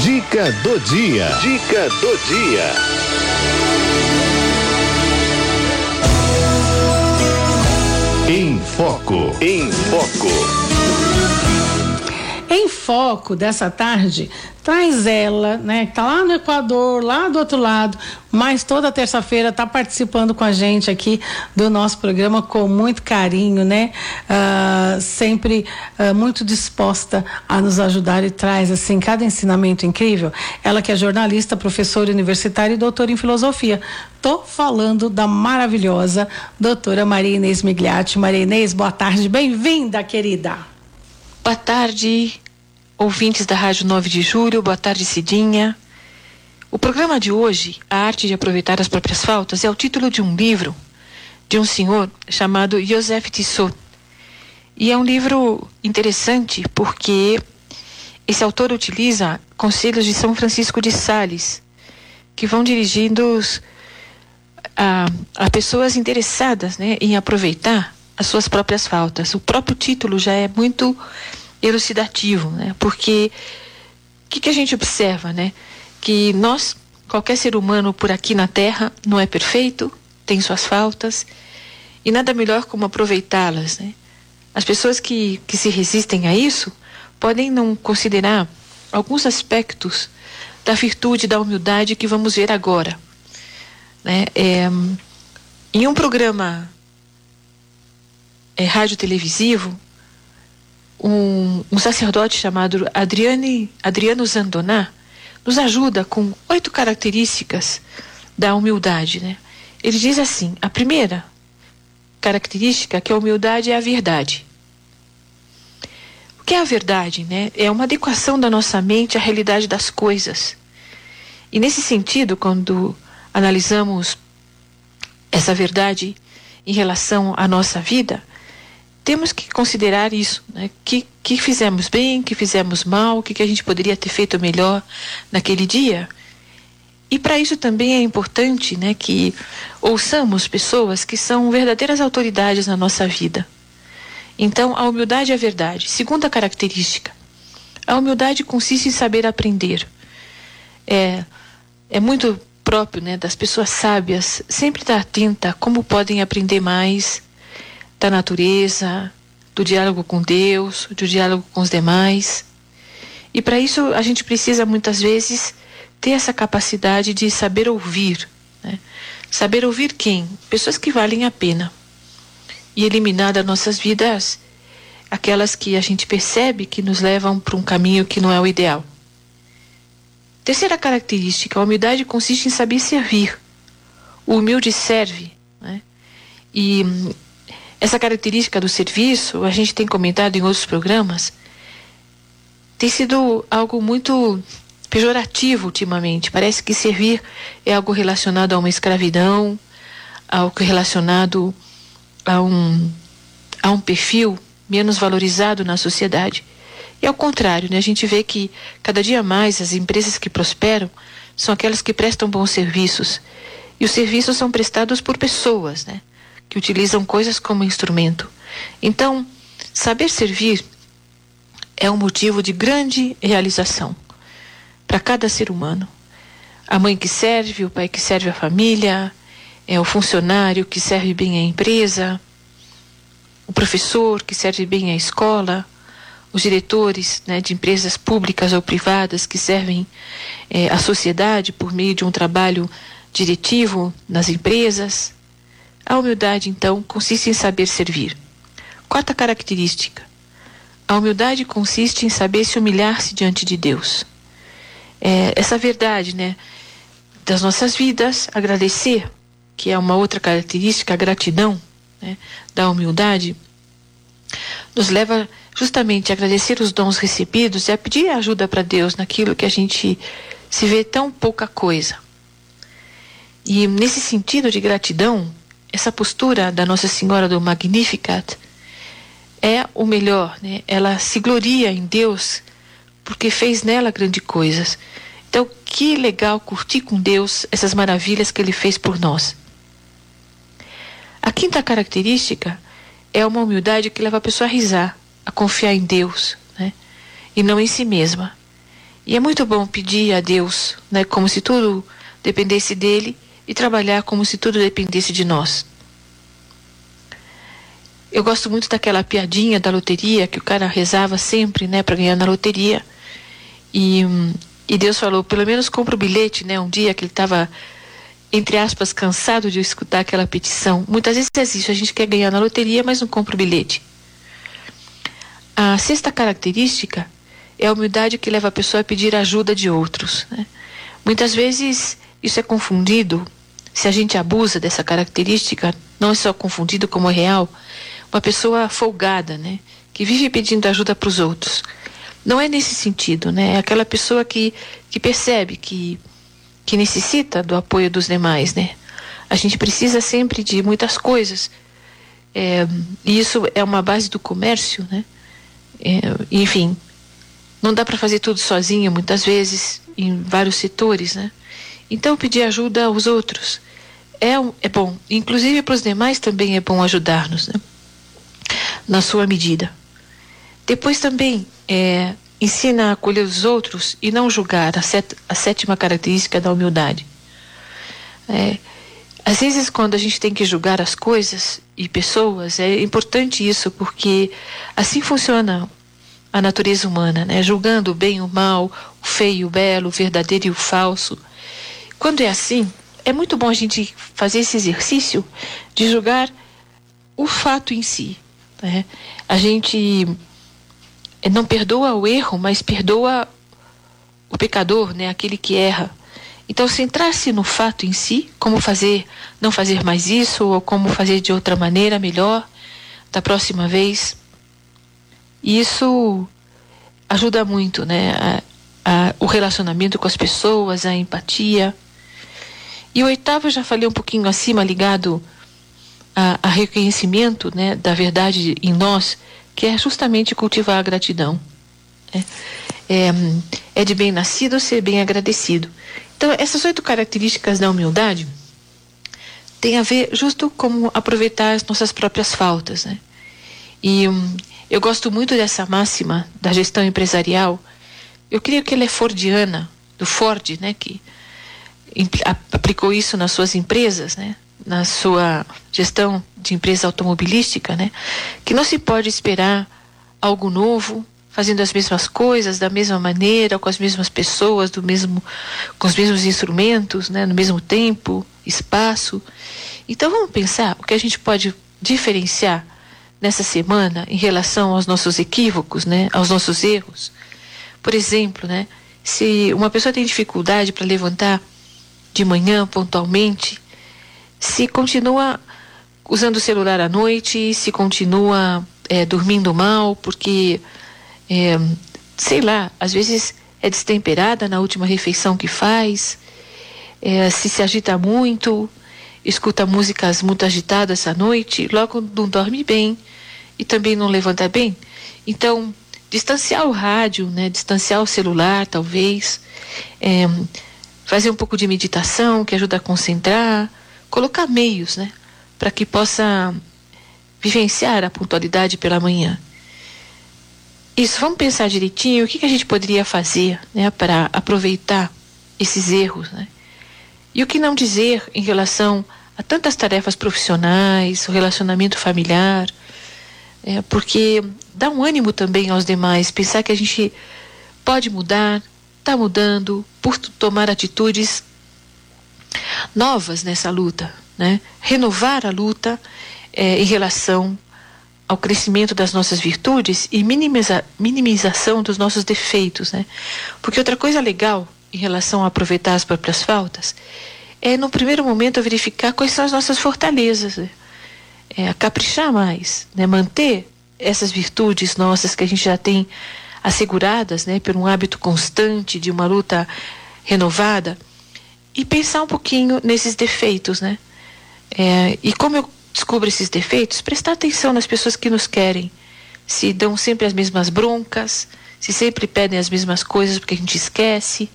Dica do dia. Dica do dia. Em Foco. Em Foco. Em Foco dessa tarde, traz ela, né, que tá lá no Equador, lá do outro lado, mas toda terça-feira tá participando com a gente aqui do nosso programa com muito carinho, né? Uh, sempre uh, muito disposta a nos ajudar e traz assim cada ensinamento incrível. Ela que é jornalista, professora universitária e doutora em filosofia. Tô falando da maravilhosa doutora Maria Inês Migliatti. Maria Inês, boa tarde, bem-vinda, querida. Boa tarde, ouvintes da Rádio 9 de Julho, boa tarde, Cidinha. O programa de hoje, A Arte de Aproveitar as Próprias Faltas, é o título de um livro de um senhor chamado Joseph Tissot. E é um livro interessante porque esse autor utiliza conselhos de São Francisco de Sales, que vão dirigidos a, a pessoas interessadas né, em aproveitar as suas próprias faltas. O próprio título já é muito elucidativo, né? Porque o que, que a gente observa, né? Que nós, qualquer ser humano por aqui na Terra, não é perfeito, tem suas faltas, e nada melhor como aproveitá-las, né? As pessoas que, que se resistem a isso podem não considerar alguns aspectos da virtude da humildade que vamos ver agora. Né? É, em um programa é, rádio televisivo, um, um sacerdote chamado Adriane, Adriano Zandoná nos ajuda com oito características da humildade. Né? Ele diz assim: a primeira característica que a humildade é a verdade. O que é a verdade? Né? É uma adequação da nossa mente à realidade das coisas. E nesse sentido, quando analisamos essa verdade em relação à nossa vida, temos que considerar isso, né? Que, que fizemos bem, que fizemos mal, o que, que a gente poderia ter feito melhor naquele dia. E para isso também é importante né, que ouçamos pessoas que são verdadeiras autoridades na nossa vida. Então, a humildade é a verdade. Segunda característica: a humildade consiste em saber aprender. É, é muito próprio né, das pessoas sábias sempre estar atenta a como podem aprender mais da natureza, do diálogo com Deus, do diálogo com os demais. E para isso a gente precisa muitas vezes ter essa capacidade de saber ouvir. Né? Saber ouvir quem? Pessoas que valem a pena. E eliminar das nossas vidas aquelas que a gente percebe que nos levam para um caminho que não é o ideal. Terceira característica, a humildade consiste em saber servir. O humilde serve. Né? E essa característica do serviço, a gente tem comentado em outros programas, tem sido algo muito pejorativo ultimamente. Parece que servir é algo relacionado a uma escravidão, algo relacionado a um, a um perfil menos valorizado na sociedade. E ao contrário, né, a gente vê que cada dia mais as empresas que prosperam são aquelas que prestam bons serviços. E os serviços são prestados por pessoas, né? Que utilizam coisas como instrumento. Então, saber servir é um motivo de grande realização para cada ser humano. A mãe que serve, o pai que serve a família, é o funcionário que serve bem a empresa, o professor que serve bem a escola, os diretores né, de empresas públicas ou privadas que servem é, a sociedade por meio de um trabalho diretivo nas empresas, a humildade, então, consiste em saber servir. Quarta característica: a humildade consiste em saber se humilhar-se diante de Deus. É, essa verdade, né, das nossas vidas, agradecer, que é uma outra característica, a gratidão né, da humildade, nos leva justamente a agradecer os dons recebidos e a pedir ajuda para Deus naquilo que a gente se vê tão pouca coisa. E nesse sentido de gratidão, essa postura da Nossa Senhora do Magnificat é o melhor, né? Ela se gloria em Deus porque fez nela grandes coisas. Então, que legal curtir com Deus essas maravilhas que ele fez por nós. A quinta característica é uma humildade que leva a pessoa a risar, a confiar em Deus, né? E não em si mesma. E é muito bom pedir a Deus, né, como se tudo dependesse dele e trabalhar como se tudo dependesse de nós. Eu gosto muito daquela piadinha da loteria que o cara rezava sempre, né, para ganhar na loteria. E, e Deus falou, pelo menos compra o bilhete, né, um dia que ele estava entre aspas cansado de escutar aquela petição. Muitas vezes é isso, a gente quer ganhar na loteria, mas não compra o bilhete. A sexta característica é a humildade que leva a pessoa a pedir ajuda de outros. Né? Muitas vezes isso é confundido, se a gente abusa dessa característica, não é só confundido como é real, uma pessoa folgada, né? que vive pedindo ajuda para os outros. Não é nesse sentido, né? É aquela pessoa que, que percebe que, que necessita do apoio dos demais, né? A gente precisa sempre de muitas coisas. É, e isso é uma base do comércio, né? É, enfim, não dá para fazer tudo sozinha, muitas vezes, em vários setores, né? Então, pedir ajuda aos outros é, é bom. Inclusive, para os demais também é bom ajudar-nos, né? Na sua medida. Depois também, é, ensina a acolher os outros e não julgar, a, set, a sétima característica da humildade. É, às vezes, quando a gente tem que julgar as coisas e pessoas, é importante isso, porque assim funciona a natureza humana, né? julgando o bem e o mal, o feio e o belo, o verdadeiro e o falso. Quando é assim, é muito bom a gente fazer esse exercício de julgar o fato em si. Né? A gente não perdoa o erro, mas perdoa o pecador, né? aquele que erra. Então, centrar-se no fato em si, como fazer, não fazer mais isso, ou como fazer de outra maneira melhor da próxima vez. Isso ajuda muito, né? A, a, o relacionamento com as pessoas, a empatia. E o oitavo, eu já falei um pouquinho acima, ligado a, a reconhecimento né, da verdade em nós, que é justamente cultivar a gratidão. Né? É, é de bem nascido ser bem agradecido. Então, essas oito características da humildade têm a ver justo como aproveitar as nossas próprias faltas. Né? E um, eu gosto muito dessa máxima da gestão empresarial. Eu creio que ela é fordiana, do Ford, né, que aplicou isso nas suas empresas, né, na sua gestão de empresa automobilística, né, que não se pode esperar algo novo, fazendo as mesmas coisas da mesma maneira, com as mesmas pessoas, do mesmo, com os mesmos instrumentos, né, no mesmo tempo, espaço. Então vamos pensar o que a gente pode diferenciar nessa semana em relação aos nossos equívocos, né, aos nossos erros. Por exemplo, né, se uma pessoa tem dificuldade para levantar de manhã pontualmente, se continua usando o celular à noite, se continua é, dormindo mal, porque, é, sei lá, às vezes é destemperada na última refeição que faz, é, se se agita muito, escuta músicas muito agitadas à noite, logo não dorme bem e também não levanta bem. Então, distanciar o rádio, né, distanciar o celular, talvez, é, fazer um pouco de meditação que ajuda a concentrar, colocar meios, né, para que possa vivenciar a pontualidade pela manhã. Isso, vamos pensar direitinho o que, que a gente poderia fazer né, para aproveitar esses erros, né? E o que não dizer em relação a tantas tarefas profissionais, o relacionamento familiar, é, porque dá um ânimo também aos demais, pensar que a gente pode mudar, está mudando, por tomar atitudes novas nessa luta, né? Renovar a luta é, em relação ao crescimento das nossas virtudes e minimiza, minimização dos nossos defeitos, né? Porque outra coisa legal em relação a aproveitar as próprias faltas é, no primeiro momento, verificar quais são as nossas fortalezas. Né? é, caprichar mais, né? manter essas virtudes nossas que a gente já tem asseguradas né? por um hábito constante de uma luta renovada e pensar um pouquinho nesses defeitos, né? É, e como eu descubro esses defeitos, prestar atenção nas pessoas que nos querem, se dão sempre as mesmas broncas, se sempre pedem as mesmas coisas porque a gente esquece.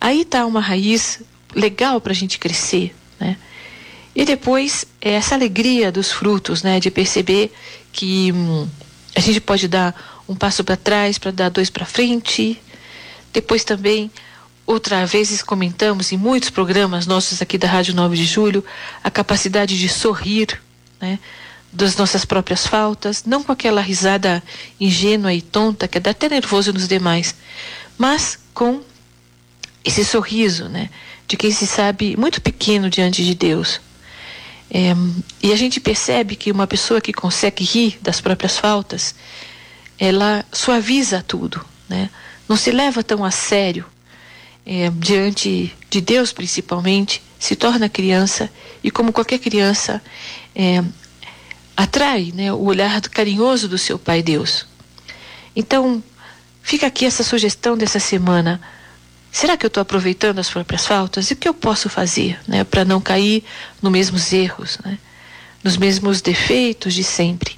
Aí está uma raiz legal para a gente crescer, né? E depois, é essa alegria dos frutos, né, de perceber que hum, a gente pode dar um passo para trás para dar dois para frente. Depois também, outra vezes comentamos em muitos programas nossos aqui da Rádio 9 de Julho, a capacidade de sorrir, né? Das nossas próprias faltas, não com aquela risada ingênua e tonta que dá até nervoso nos demais, mas com esse sorriso, né? De quem se sabe muito pequeno diante de Deus. É, e a gente percebe que uma pessoa que consegue rir das próprias faltas, ela suaviza tudo, né? Não se leva tão a sério é, diante de Deus, principalmente, se torna criança e, como qualquer criança, é, atrai né, o olhar carinhoso do seu Pai Deus. Então, fica aqui essa sugestão dessa semana. Será que eu estou aproveitando as próprias faltas? E o que eu posso fazer né, para não cair nos mesmos erros, né, nos mesmos defeitos de sempre?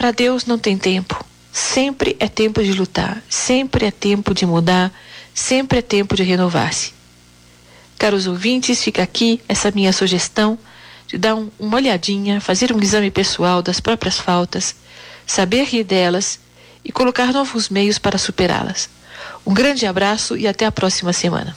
Para Deus não tem tempo. Sempre é tempo de lutar, sempre é tempo de mudar, sempre é tempo de renovar-se. Caros ouvintes, fica aqui essa minha sugestão de dar um, uma olhadinha, fazer um exame pessoal das próprias faltas, saber rir delas e colocar novos meios para superá-las. Um grande abraço e até a próxima semana.